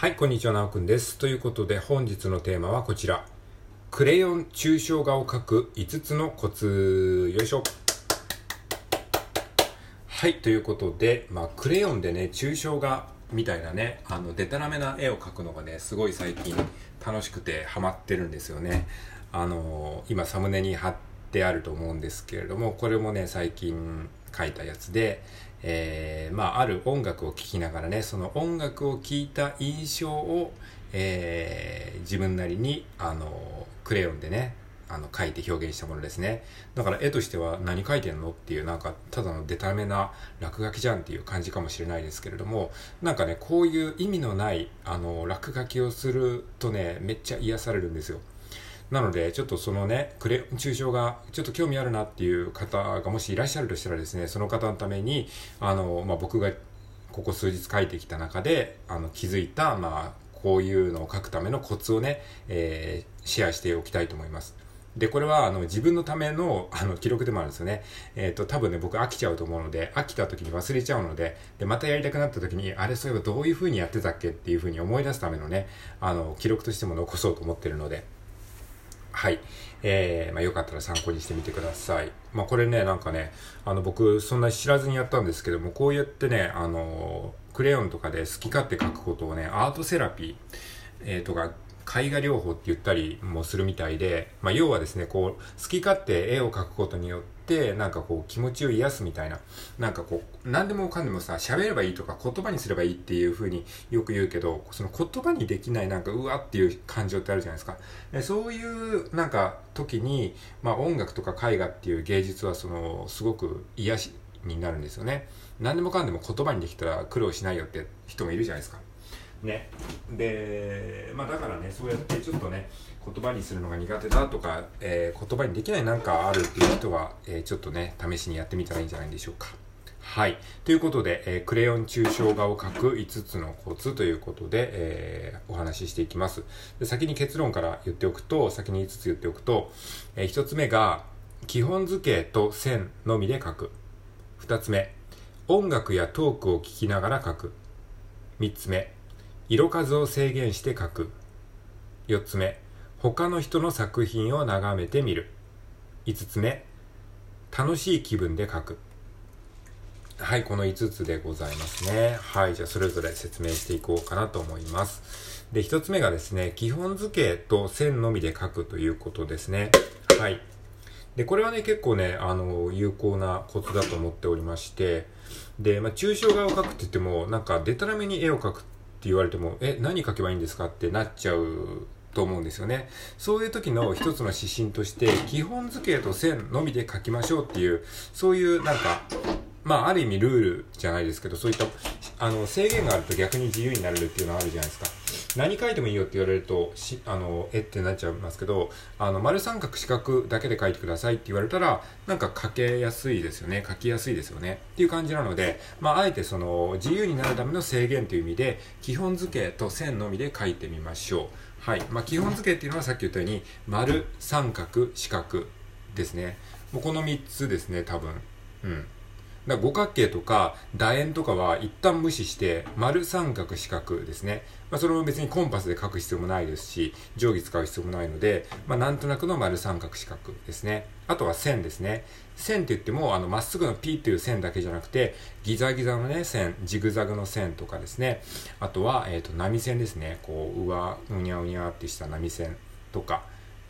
はい、こんにちは、なおくんです。ということで、本日のテーマはこちら。クレヨン抽象画を描く5つのコツ。よいしょ。はい、ということで、まあ、クレヨンでね、抽象画みたいなね、あの、デタラメな絵を描くのがね、すごい最近楽しくてハマってるんですよね。あの、今サムネに貼ってあると思うんですけれども、これもね、最近描いたやつで、えー、まあ、ある音楽を聴きながらね、その音楽を聴いた印象を、えー、自分なりに、あの、クレヨンでね、あの、書いて表現したものですね。だから絵としては何書いてんのっていう、なんか、ただのデタめな落書きじゃんっていう感じかもしれないですけれども、なんかね、こういう意味のない、あの、落書きをするとね、めっちゃ癒されるんですよ。なので、ちょっとそのね、クレ抽象がちょっと興味あるなっていう方がもしいらっしゃるとしたらですね、その方のために、あの、まあ、僕がここ数日書いてきた中で、あの、気づいた、まあ、こういうのを書くためのコツをね、えー、シェアしておきたいと思います。で、これは、あの、自分のための、あの、記録でもあるんですよね。えっ、ー、と、多分ね、僕飽きちゃうと思うので、飽きた時に忘れちゃうので、で、またやりたくなった時に、あれ、そういえばどういう風にやってたっけっていう風に思い出すためのね、あの、記録としても残そうと思ってるので、はい。えー、まあ、よかったら参考にしてみてください。まあ、これね、なんかね、あの、僕、そんな知らずにやったんですけども、こうやってね、あの、クレヨンとかで好き勝手書くことをね、アートセラピー、えー、とか、絵画療法って言ったりもするみたいで、まあ、要はですね、こう、好き勝手絵を描くことによって、なんかこう、気持ちを癒すみたいな、なんかこう、何でもかんでもさ、喋ればいいとか言葉にすればいいっていう風によく言うけど、その言葉にできないなんか、うわっていう感情ってあるじゃないですか。でそういうなんか時に、まあ、音楽とか絵画っていう芸術はその、すごく癒しになるんですよね。何でもかんでも言葉にできたら苦労しないよって人もいるじゃないですか。ねでまあだからねそうやってちょっとね言葉にするのが苦手だとか、えー、言葉にできないなんかあるっていう人は、えー、ちょっとね試しにやってみたらいいんじゃないでしょうかはい。ということで、えー、クレヨン抽象画を描く5つのコツということで、え、お話ししていきますで。先に結論から言っておくと、先に5つ言っておくと、え、1つ目が、基本図形と線のみで描く。2つ目、音楽やトークを聴きながら描く。3つ目、色数を制限して書く。4つ目、他の人の作品を眺めてみる。5つ目、楽しい気分で書く。はい、この5つでございますね。はい、じゃあそれぞれ説明していこうかなと思います。で、1つ目がですね、基本図形と線のみで書くということですね。はい。で、これはね、結構ね、あの、有効なコツだと思っておりまして、で、まあ、抽象画を描くって言っても、なんか、デタラメに絵を描くって言われても、え、何書けばいいんですかってなっちゃうと思うんですよね。そういう時の 一つの指針として、基本図形と線のみで書きましょうっていう、そういうなんか、まあ、ある意味ルールじゃないですけど、そういった、あの、制限があると逆に自由になれるっていうのはあるじゃないですか。何書いてもいいよって言われると、し、あの、えってなっちゃいますけど、あの、丸三角四角だけで書いてくださいって言われたら、なんか書けやすいですよね。書きやすいですよね。っていう感じなので、まあ、あえてその、自由になるための制限という意味で、基本図形と線のみで書いてみましょう。はい。まあ、基本図形っていうのはさっき言ったように、丸、三角、四角ですね。もうこの3つですね、多分。うん。だ五角形とか楕円とかは一旦無視して丸三角四角ですね。まあ、それも別にコンパスで書く必要もないですし、定規使う必要もないので、まあ、なんとなくの丸三角四角ですね。あとは線ですね。線って言っても、あの、まっすぐの P っていう線だけじゃなくて、ギザギザのね、線、ジグザグの線とかですね。あとは、えっ、ー、と、波線ですね。こう、上、うにゃうにゃってした波線とか。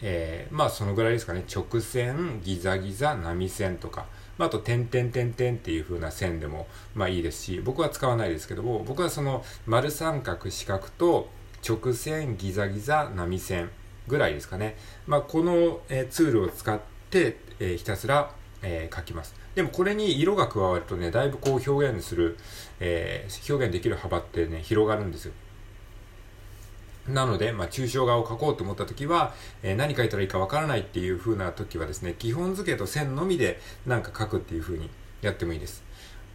えー、まあ、そのぐらいですかね。直線、ギザギザ、波線とか。まあ、あと、点々点々っていう風な線でも、まあいいですし、僕は使わないですけども、僕はその丸三角四角と直線ギザギザ波線ぐらいですかね。まあ、この、えー、ツールを使って、えー、ひたすら、えー、書きます。でもこれに色が加わるとね、だいぶこう表現する、え、表現できる幅ってね、広がるんですよ。なので、まあ、抽象画を描こうと思った時は、えー、何描いたらいいかわからないっていう風な時はですね、基本図形と線のみでなんか描くっていう風にやってもいいです。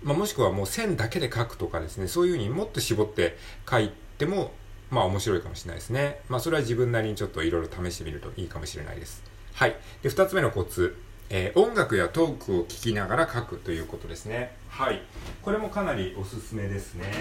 まあ、もしくはもう線だけで描くとかですね、そういう風にもっと絞って描いても、まあ面白いかもしれないですね。まあそれは自分なりにちょっといろいろ試してみるといいかもしれないです。はい。で、二つ目のコツ。えー、音楽やトークを聴きながら書くということですね。はい。これもかなりおすすめですね。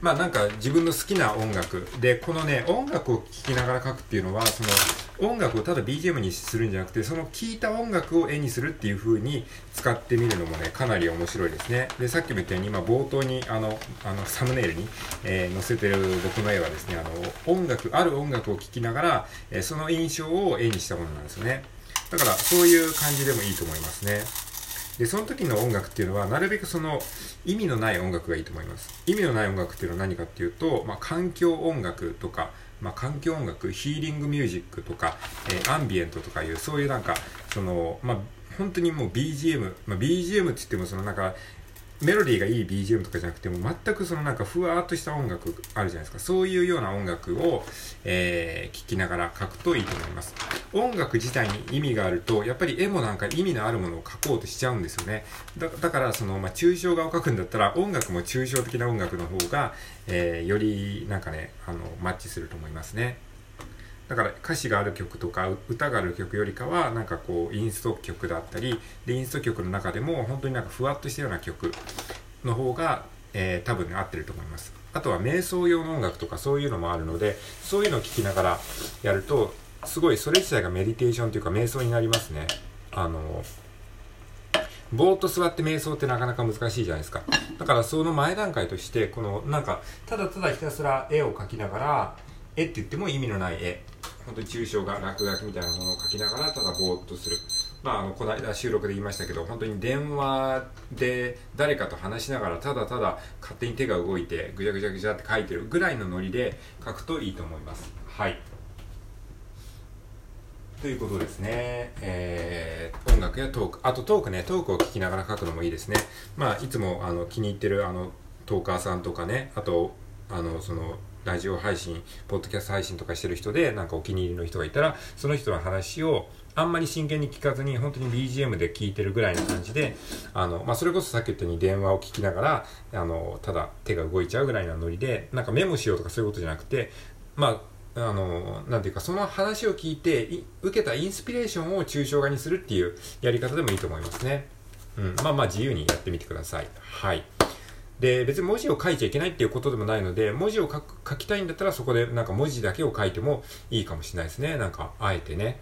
まあなんか自分の好きな音楽。でこのね音楽を聴きながら描くっていうのはその音楽をただ BGM にするんじゃなくてその聴いた音楽を絵にするっていう風に使ってみるのもねかなり面白いですね。でさっきも言ったように今冒頭にあのあのサムネイルに、えー、載せてる僕の絵はですねあの音楽ある音楽を聴きながら、えー、その印象を絵にしたものなんですよね。だからそういう感じでもいいと思いますね。でその時の音楽っていうのはなるべくその意味のない音楽がいいと思います。意味のない音楽っていうのは何かっていうと、まあ、環境音楽とか、まあ、環境音楽ヒーリングミュージックとか、えー、アンビエントとかいうそういうなんかそのまあ本当にもう BGM、まあ、BGM って言ってもそのなんかメロディーがいい BGM とかじゃなくても全くそのなんかふわーっとした音楽あるじゃないですか。そういうような音楽を、えー、聴きながら書くといいと思います。音楽自体に意味があるとやっぱり絵もなんか意味のあるものを描こうとしちゃうんですよね。だだからその、まあ、抽象画を描くんだったら音楽も抽象的な音楽の方が、えー、よりなんかねあのマッチすると思いますね。だから歌詞がある曲とか歌がある曲よりかはなんかこうインスト曲だったりでインスト曲の中でも本当になんかふわっとしたような曲の方が、えー、多分合ってると思います。あとは瞑想用の音楽とかそういうのもあるのでそういうのを聴きながらやるとすごいそれ自体がメディテーションというか瞑想になりますね。あのぼーっと座って瞑想ってなかなか難しいじゃないですか。だからその前段階としてこのなんかただただひたすら絵を描きながら絵って言っても意味のない絵。本当に抽象画落書きみたいなものを描きながらただぼーっとする。まあ、あのこの間収録で言いましたけど本当に電話で誰かと話しながらただただ勝手に手が動いてぐちゃぐちゃぐちゃって書いてるぐらいのノリで書くといいと思います。はい。ということですね、えー、音楽やトーク。あとトークね。トークを聞きながら書くのもいいですね。まあいつもあの気に入ってるあのトーカーさんとかね。あとあのそのラジオ配信、ポッドキャスト配信とかしてる人で、なんかお気に入りの人がいたら、その人の話をあんまり真剣に聞かずに、本当に BGM で聞いてるぐらいの感じで、あの、まあ、それこそさっき言ったように電話を聞きながら、あの、ただ手が動いちゃうぐらいのノリで、なんかメモしようとかそういうことじゃなくて、まあ、あの、なんていうか、その話を聞いて、受けたインスピレーションを抽象画にするっていうやり方でもいいと思いますね。うん。まあまあ自由にやってみてください。はい。で、別に文字を書いちゃいけないっていうことでもないので、文字を書く書きたいんだったらそこでなんか文字だけを書いてもいいかもしれないですね。なんか、あえてね。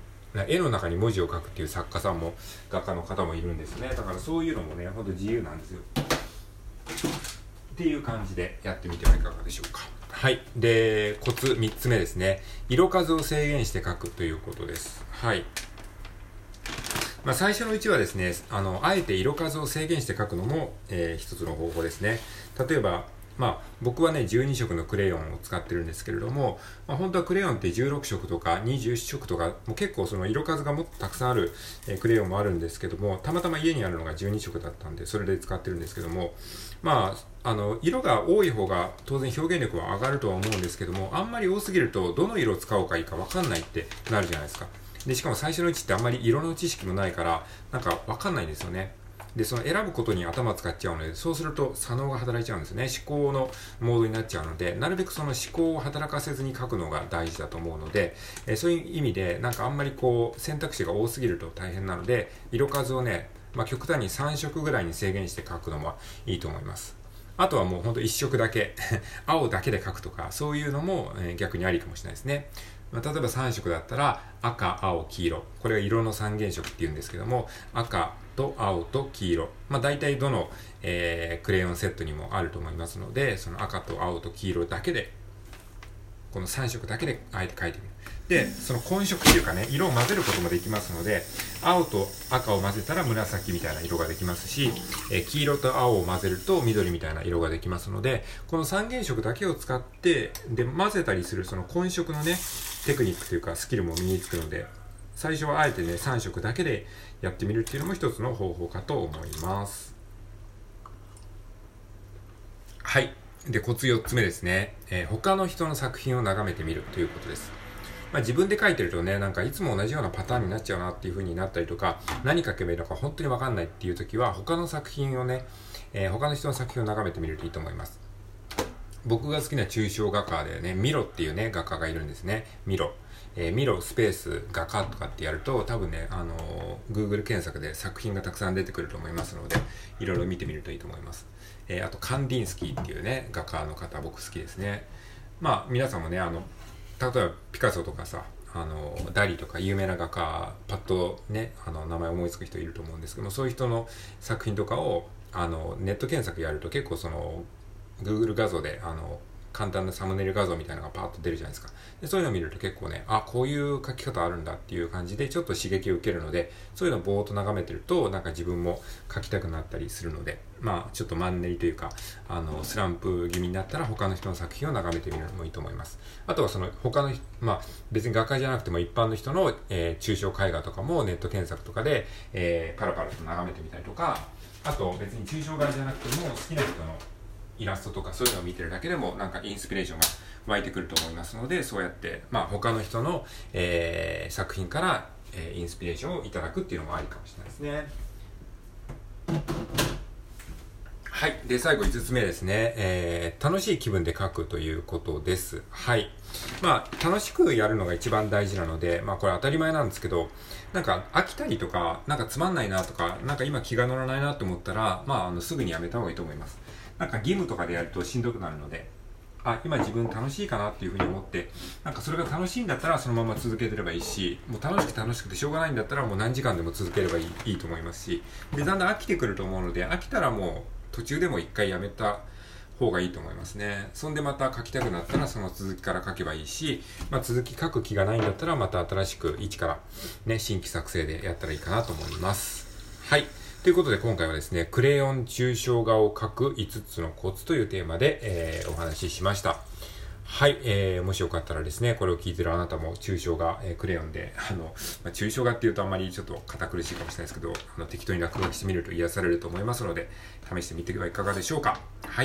絵の中に文字を書くっていう作家さんも、画家の方もいるんですね。だからそういうのもね、ほんと自由なんですよ。っていう感じでやってみてはいかがでしょうか。はい。で、コツ3つ目ですね。色数を制限して書くということです。はい。まあ、最初のうちはですね、あの、あえて色数を制限して書くのも、えー、一つの方法ですね。例えば、まあ、僕はね、12色のクレヨンを使ってるんですけれども、まあ、本当はクレヨンって16色とか21色とか、もう結構その色数がもっとたくさんある、えー、クレヨンもあるんですけども、たまたま家にあるのが12色だったんで、それで使ってるんですけども、まあ、あの、色が多い方が当然表現力は上がるとは思うんですけども、あんまり多すぎると、どの色を使おうかいいかわかんないってなるじゃないですか。で、しかも最初のうちってあんまり色の知識もないから、なんかわかんないんですよね。で、その選ぶことに頭使っちゃうので、そうすると左脳が働いちゃうんですね。思考のモードになっちゃうので、なるべくその思考を働かせずに書くのが大事だと思うので、えそういう意味で、なんかあんまりこう、選択肢が多すぎると大変なので、色数をね、まあ、極端に3色ぐらいに制限して書くのもいいと思います。あとはもうほんと1色だけ 青だけで書くとか、そういうのも、逆にありかもしれないですね。まあ、例えば3色だったら赤、青、黄色。これが色の三原色って言うんですけども、赤と青と黄色。まあ大体どの、えー、クレヨンセットにもあると思いますので、その赤と青と黄色だけで、この3色だけであえて描いてみる。で、その混色っていうかね、色を混ぜることもできますので、青と赤を混ぜたら紫みたいな色ができますし、え、黄色と青を混ぜると緑みたいな色ができますので、この三原色だけを使って、で、混ぜたりするその混色のね、テクニックというかスキルも身につくので、最初はあえてね、3色だけでやってみるっていうのも一つの方法かと思います。はい。で、コツ4つ目ですね。えー、他の人の作品を眺めてみるということです。まあ、自分で書いてるとね、なんかいつも同じようなパターンになっちゃうなっていう風になったりとか、何書けばいいのか本当にわかんないっていう時は、他の作品をね、えー、他の人の作品を眺めてみるといいと思います。僕が好きな抽象画家でね、ミロっていうね、画家がいるんですね。ミロ。えー、ミロスペース画家とかってやると、多分ね、あのー、Google 検索で作品がたくさん出てくると思いますので、いろいろ見てみるといいと思います。えー、あとカンディンスキーっていうね画家の方僕好きですねまあ皆さんもねあの例えばピカソとかさあのダリとか有名な画家パッとねあの名前思いつく人いると思うんですけどもそういう人の作品とかをあのネット検索やると結構その Google 画像であの簡単なサムネイル画像みたいなのがパーッと出るじゃないですか。でそういうのを見ると結構ね、あ、こういう書き方あるんだっていう感じでちょっと刺激を受けるので、そういうのをぼーっと眺めてると、なんか自分も書きたくなったりするので、まあちょっとマンネリというか、あの、スランプ気味になったら他の人の作品を眺めてみるのもいいと思います。あとはその他の、まあ別に画家じゃなくても一般の人の、えー、抽象絵画とかもネット検索とかで、えー、パラパラと眺めてみたりとか、あと別に抽象画じゃなくても好きな人のイラストとかそういうのを見てるだけでもなんかインスピレーションが湧いてくると思いますのでそうやってまあ他の人の、えー、作品から、えー、インスピレーションをいただくっていうのもありかもしれないですね。はい。で最後5つ目ですね、えー、楽しい気分で書くということです。はい。まあ楽しくやるのが一番大事なのでまあこれ当たり前なんですけどなんか飽きたりとかなんかつまんないなとかなんか今気が乗らないなと思ったらまああのすぐにやめた方がいいと思います。なんか義務とかでやるとしんどくなるので、あ、今自分楽しいかなっていうふうに思って、なんかそれが楽しいんだったらそのまま続けてればいいし、もう楽しく楽しくてしょうがないんだったらもう何時間でも続ければいいいいと思いますし、で、だんだん飽きてくると思うので、飽きたらもう途中でも一回やめた方がいいと思いますね。そんでまた書きたくなったらその続きから書けばいいし、まあ、続き書く気がないんだったらまた新しく一からね、新規作成でやったらいいかなと思います。はい。ということで今回はですね、クレヨン抽象画を描く5つのコツというテーマで、えー、お話ししました。はい、えー、もしよかったらですね、これを聞いてるあなたも抽象画、えー、クレヨンで、あの、まあ、抽象画っていうとあんまりちょっと堅苦しいかもしれないですけど、あの適当に落書きしてみると癒されると思いますので、試してみてはいかがでしょうか。はい。